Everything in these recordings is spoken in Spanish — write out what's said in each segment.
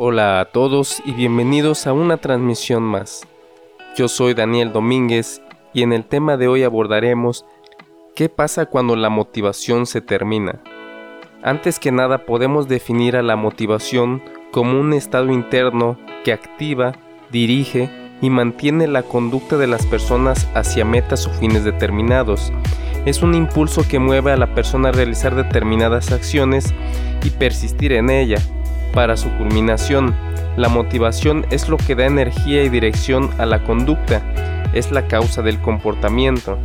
Hola a todos y bienvenidos a una transmisión más. Yo soy Daniel Domínguez y en el tema de hoy abordaremos qué pasa cuando la motivación se termina. Antes que nada podemos definir a la motivación como un estado interno que activa, dirige y mantiene la conducta de las personas hacia metas o fines determinados. Es un impulso que mueve a la persona a realizar determinadas acciones y persistir en ella para su culminación. La motivación es lo que da energía y dirección a la conducta, es la causa del comportamiento.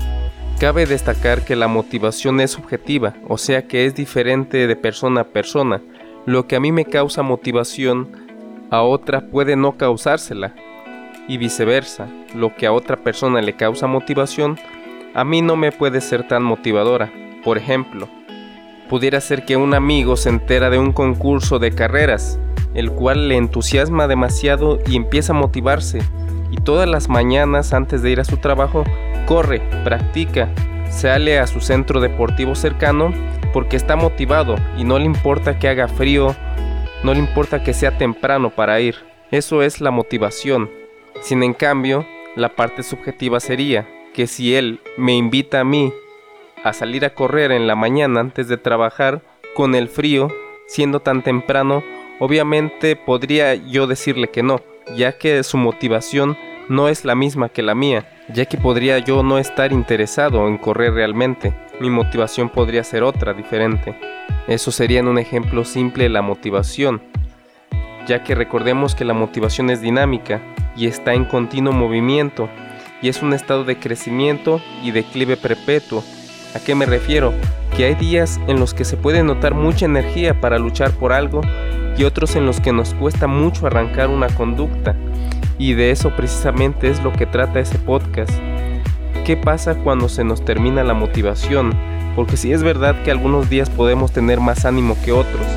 Cabe destacar que la motivación es subjetiva, o sea que es diferente de persona a persona. Lo que a mí me causa motivación, a otra puede no causársela. Y viceversa, lo que a otra persona le causa motivación, a mí no me puede ser tan motivadora. Por ejemplo, pudiera ser que un amigo se entera de un concurso de carreras, el cual le entusiasma demasiado y empieza a motivarse, y todas las mañanas antes de ir a su trabajo, corre, practica, sale a su centro deportivo cercano porque está motivado y no le importa que haga frío, no le importa que sea temprano para ir. Eso es la motivación. Sin en cambio, la parte subjetiva sería que si él me invita a mí a salir a correr en la mañana antes de trabajar, con el frío, siendo tan temprano, obviamente podría yo decirle que no, ya que su motivación no es la misma que la mía, ya que podría yo no estar interesado en correr realmente, mi motivación podría ser otra, diferente. Eso sería en un ejemplo simple la motivación, ya que recordemos que la motivación es dinámica y está en continuo movimiento, y es un estado de crecimiento y declive perpetuo, ¿A qué me refiero? Que hay días en los que se puede notar mucha energía para luchar por algo y otros en los que nos cuesta mucho arrancar una conducta. Y de eso precisamente es lo que trata ese podcast. ¿Qué pasa cuando se nos termina la motivación? Porque sí es verdad que algunos días podemos tener más ánimo que otros,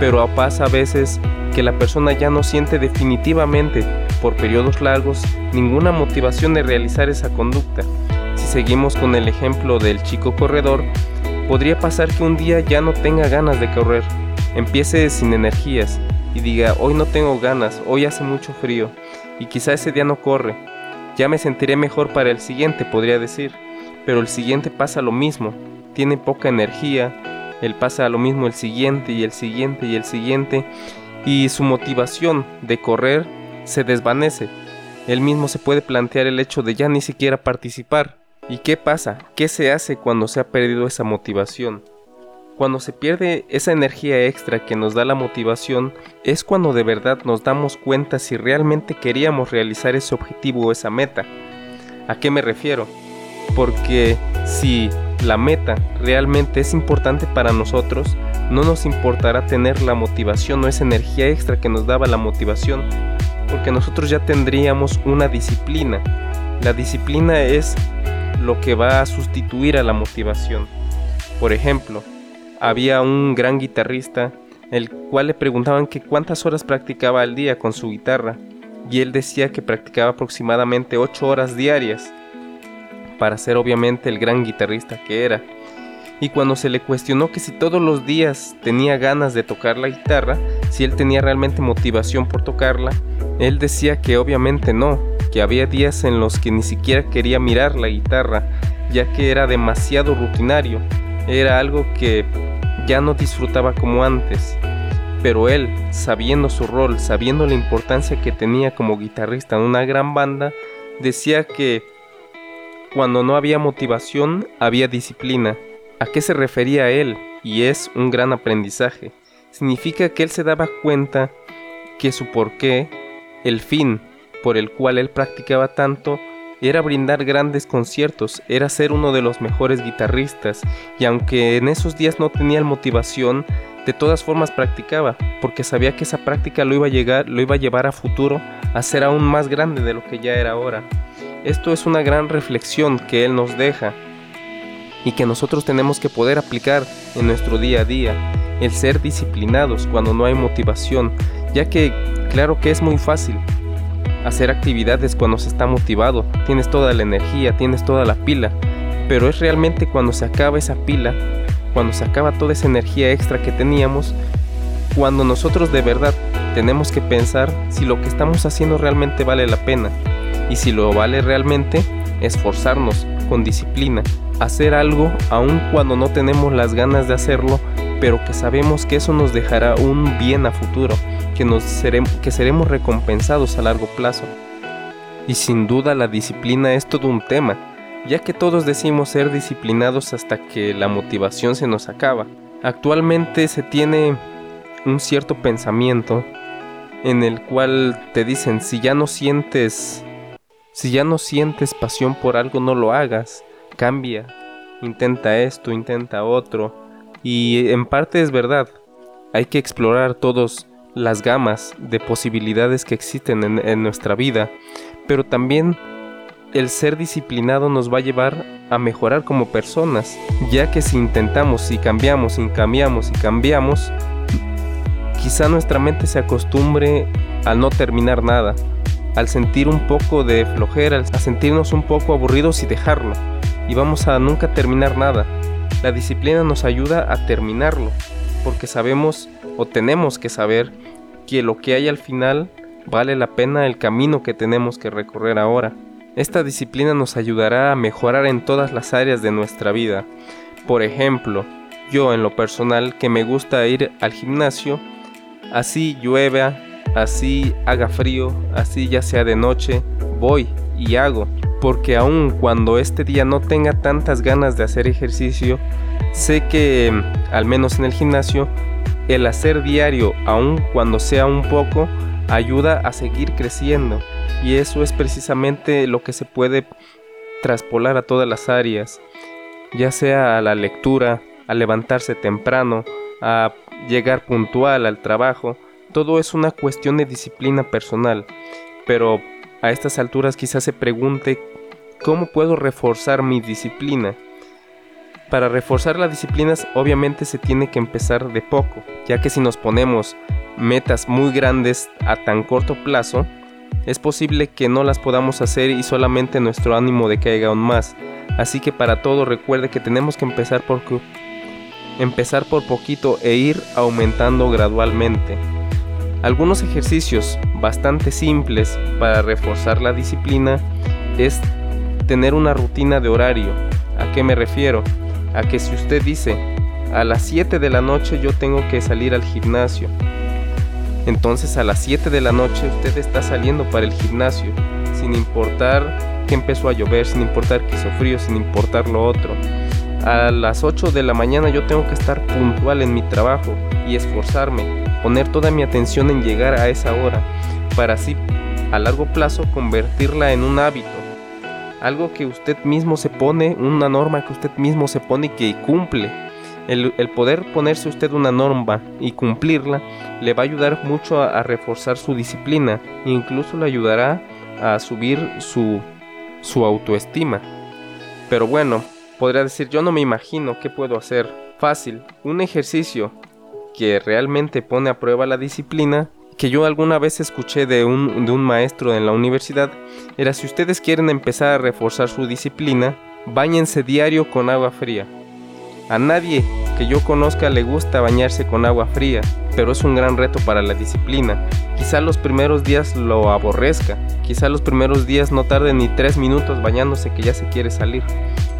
pero pasa a veces que la persona ya no siente definitivamente, por periodos largos, ninguna motivación de realizar esa conducta seguimos con el ejemplo del chico corredor, podría pasar que un día ya no tenga ganas de correr, empiece sin energías y diga, hoy no tengo ganas, hoy hace mucho frío, y quizá ese día no corre, ya me sentiré mejor para el siguiente, podría decir, pero el siguiente pasa lo mismo, tiene poca energía, él pasa lo mismo el siguiente y el siguiente y el siguiente, y su motivación de correr se desvanece. Él mismo se puede plantear el hecho de ya ni siquiera participar, ¿Y qué pasa? ¿Qué se hace cuando se ha perdido esa motivación? Cuando se pierde esa energía extra que nos da la motivación, es cuando de verdad nos damos cuenta si realmente queríamos realizar ese objetivo o esa meta. ¿A qué me refiero? Porque si la meta realmente es importante para nosotros, no nos importará tener la motivación o esa energía extra que nos daba la motivación, porque nosotros ya tendríamos una disciplina. La disciplina es lo que va a sustituir a la motivación. Por ejemplo, había un gran guitarrista, el cual le preguntaban que cuántas horas practicaba al día con su guitarra, y él decía que practicaba aproximadamente 8 horas diarias, para ser obviamente el gran guitarrista que era. Y cuando se le cuestionó que si todos los días tenía ganas de tocar la guitarra, si él tenía realmente motivación por tocarla, él decía que obviamente no, que había días en los que ni siquiera quería mirar la guitarra, ya que era demasiado rutinario, era algo que ya no disfrutaba como antes. Pero él, sabiendo su rol, sabiendo la importancia que tenía como guitarrista en una gran banda, decía que cuando no había motivación, había disciplina. ¿A qué se refería él? Y es un gran aprendizaje. Significa que él se daba cuenta que su porqué, el fin, por el cual él practicaba tanto era brindar grandes conciertos, era ser uno de los mejores guitarristas, y aunque en esos días no tenía motivación, de todas formas practicaba, porque sabía que esa práctica lo iba a llegar, lo iba a llevar a futuro a ser aún más grande de lo que ya era ahora. Esto es una gran reflexión que él nos deja y que nosotros tenemos que poder aplicar en nuestro día a día, el ser disciplinados cuando no hay motivación, ya que claro que es muy fácil, hacer actividades cuando se está motivado, tienes toda la energía, tienes toda la pila, pero es realmente cuando se acaba esa pila, cuando se acaba toda esa energía extra que teníamos, cuando nosotros de verdad tenemos que pensar si lo que estamos haciendo realmente vale la pena. Y si lo vale realmente, esforzarnos con disciplina, hacer algo aun cuando no tenemos las ganas de hacerlo, pero que sabemos que eso nos dejará un bien a futuro, que, nos seremos, que seremos recompensados a largo plazo. Y sin duda la disciplina es todo un tema, ya que todos decimos ser disciplinados hasta que la motivación se nos acaba. Actualmente se tiene un cierto pensamiento en el cual te dicen si ya no sientes si ya no sientes pasión por algo no lo hagas, cambia, intenta esto, intenta otro y en parte es verdad. Hay que explorar todas las gamas de posibilidades que existen en, nuestra vida, pero también el ser disciplinado nos va a llevar a mejorar como personas, ya que si intentamos, si cambiamos, si cambiamos, y cambiamos, quizá nuestra mente se acostumbre a no terminar nada, al sentir un poco de flojera, a sentirnos un poco aburridos y dejarlo, y vamos a nunca terminar nada. La disciplina nos ayuda a terminarlo, porque sabemos o tenemos que saber que lo que hay al final vale la pena el camino que tenemos que recorrer ahora. Esta disciplina nos ayudará a mejorar en todas las áreas de nuestra vida. Por ejemplo, yo en lo personal que me gusta ir al gimnasio, Así llueva, así haga frío, así ya sea de noche, voy y hago. Porque aun cuando este día no tenga tantas ganas de hacer ejercicio, sé que, al menos en el gimnasio, el hacer diario, aun cuando sea un poco, ayuda a seguir creciendo. Y eso es precisamente lo que se puede traspolar a todas las áreas, ya sea a la lectura, a levantarse temprano, a llegar puntual al trabajo, todo es una cuestión de disciplina personal, pero a estas alturas quizás se pregunte cómo puedo reforzar mi disciplina. Para reforzar las disciplinas obviamente se tiene que empezar de poco, ya que si nos ponemos metas muy grandes a tan corto plazo, es posible que no las podamos hacer y solamente nuestro ánimo decaiga aún más. Así que para todo recuerde que tenemos que empezar por empezar por poquito e ir aumentando gradualmente. Algunos ejercicios bastante simples para reforzar la disciplina es tener una rutina de horario. ¿A qué me refiero? A que si usted dice, a las 7 de la noche yo tengo que salir al gimnasio, entonces a las 7 de la noche usted está saliendo para el gimnasio, sin importar que empezó a llover, sin importar que hizo frío, sin importar lo otro a las 8 de la mañana yo tengo que estar puntual en mi trabajo y esforzarme, poner toda mi atención en llegar a esa hora, para así a largo plazo convertirla en un hábito, algo que usted mismo se pone, una norma que usted mismo se pone y que cumple. El, poder ponerse usted una norma y cumplirla le va a ayudar mucho a, reforzar su disciplina incluso le ayudará a subir su, su autoestima. Pero bueno, podría decir, yo no me imagino qué puedo hacer. Fácil, un ejercicio que realmente pone a prueba la disciplina, que yo alguna vez escuché de un, de un maestro en la universidad, era si ustedes quieren empezar a reforzar su disciplina, bañense diario con agua fría. A nadie que yo conozca le gusta bañarse con agua fría, pero es un gran reto para la disciplina. Quizá los primeros días lo aborrezca, quizá los primeros días no tarde ni tres minutos bañándose que ya se quiere salir.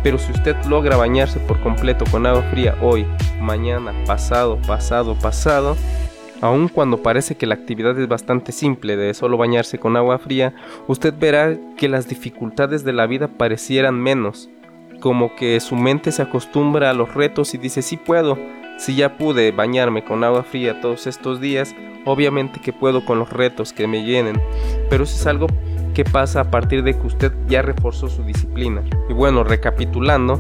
Pero si usted logra bañarse por completo con agua fría hoy, mañana, pasado, pasado, pasado, aun cuando parece que la actividad es bastante simple de solo bañarse con agua fría, usted verá que las dificultades de la vida parecieran menos, como que su mente se acostumbra a los retos y dice sí puedo, si ya pude bañarme con agua fría todos estos días, obviamente que puedo con los retos que me llenen, pero eso es algo qué pasa a partir de que usted ya reforzó su disciplina. Y bueno, recapitulando,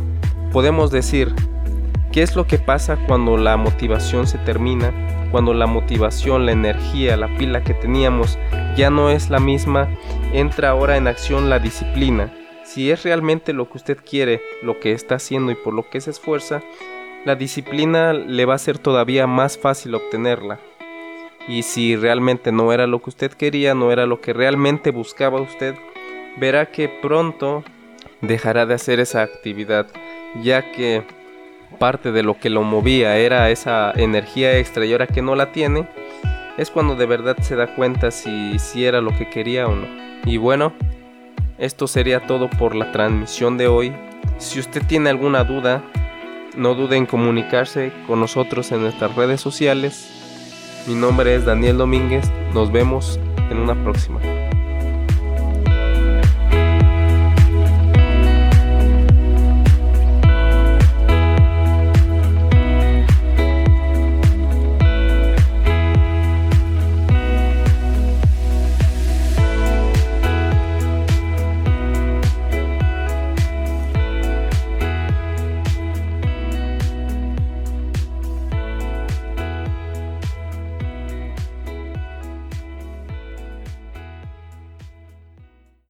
podemos decir, ¿qué es lo que pasa cuando la motivación se termina? Cuando la motivación, la energía, la pila que teníamos ya no es la misma, entra ahora en acción la disciplina. Si es realmente lo que usted quiere, lo que está haciendo y por lo que se esfuerza, la disciplina le va a ser todavía más fácil obtenerla y si realmente no era lo que usted quería, no era lo que realmente buscaba usted, verá que pronto dejará de hacer esa actividad, ya que parte de lo que lo movía era esa energía extra y ahora que no la tiene, es cuando de verdad se da cuenta si, si era lo que quería o no. Y bueno, esto sería todo por la transmisión de hoy. Si usted tiene alguna duda, no dude en comunicarse con nosotros en nuestras redes sociales. Mi nombre es Daniel Domínguez. Nos vemos en una próxima.